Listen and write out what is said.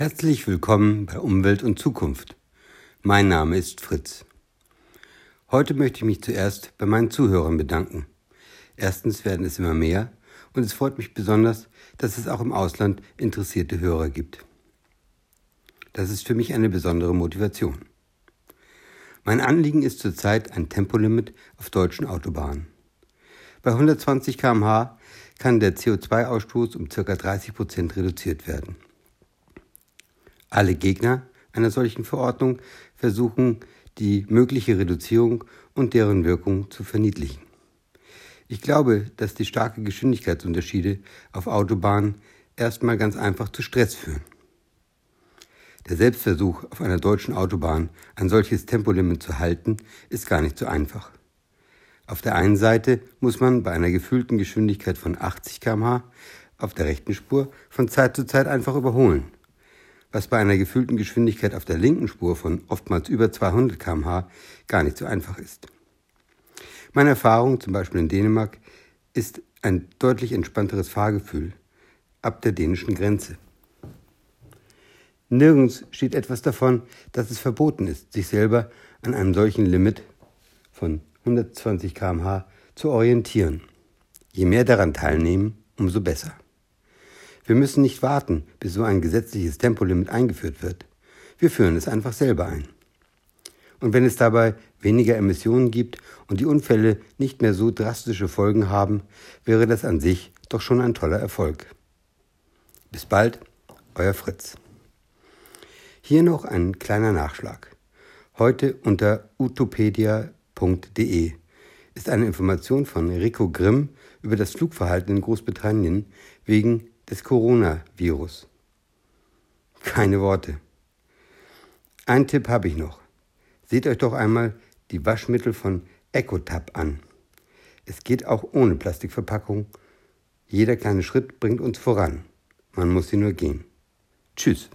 Herzlich willkommen bei Umwelt und Zukunft. Mein Name ist Fritz. Heute möchte ich mich zuerst bei meinen Zuhörern bedanken. Erstens werden es immer mehr und es freut mich besonders, dass es auch im Ausland interessierte Hörer gibt. Das ist für mich eine besondere Motivation. Mein Anliegen ist zurzeit ein Tempolimit auf deutschen Autobahnen. Bei 120 km/h kann der CO2-Ausstoß um ca. 30 Prozent reduziert werden. Alle Gegner einer solchen Verordnung versuchen, die mögliche Reduzierung und deren Wirkung zu verniedlichen. Ich glaube, dass die starken Geschwindigkeitsunterschiede auf Autobahnen erstmal ganz einfach zu Stress führen. Der Selbstversuch, auf einer deutschen Autobahn ein solches Tempolimit zu halten, ist gar nicht so einfach. Auf der einen Seite muss man bei einer gefühlten Geschwindigkeit von 80 km/h auf der rechten Spur von Zeit zu Zeit einfach überholen was bei einer gefühlten Geschwindigkeit auf der linken Spur von oftmals über 200 km/h gar nicht so einfach ist. Meine Erfahrung, zum Beispiel in Dänemark, ist ein deutlich entspannteres Fahrgefühl ab der dänischen Grenze. Nirgends steht etwas davon, dass es verboten ist, sich selber an einem solchen Limit von 120 km/h zu orientieren. Je mehr daran teilnehmen, umso besser. Wir müssen nicht warten, bis so ein gesetzliches Tempolimit eingeführt wird. Wir führen es einfach selber ein. Und wenn es dabei weniger Emissionen gibt und die Unfälle nicht mehr so drastische Folgen haben, wäre das an sich doch schon ein toller Erfolg. Bis bald, euer Fritz. Hier noch ein kleiner Nachschlag. Heute unter utopedia.de ist eine Information von Rico Grimm über das Flugverhalten in Großbritannien wegen des Coronavirus. Keine Worte. Ein Tipp habe ich noch. Seht euch doch einmal die Waschmittel von EcoTab an. Es geht auch ohne Plastikverpackung. Jeder kleine Schritt bringt uns voran. Man muss sie nur gehen. Tschüss.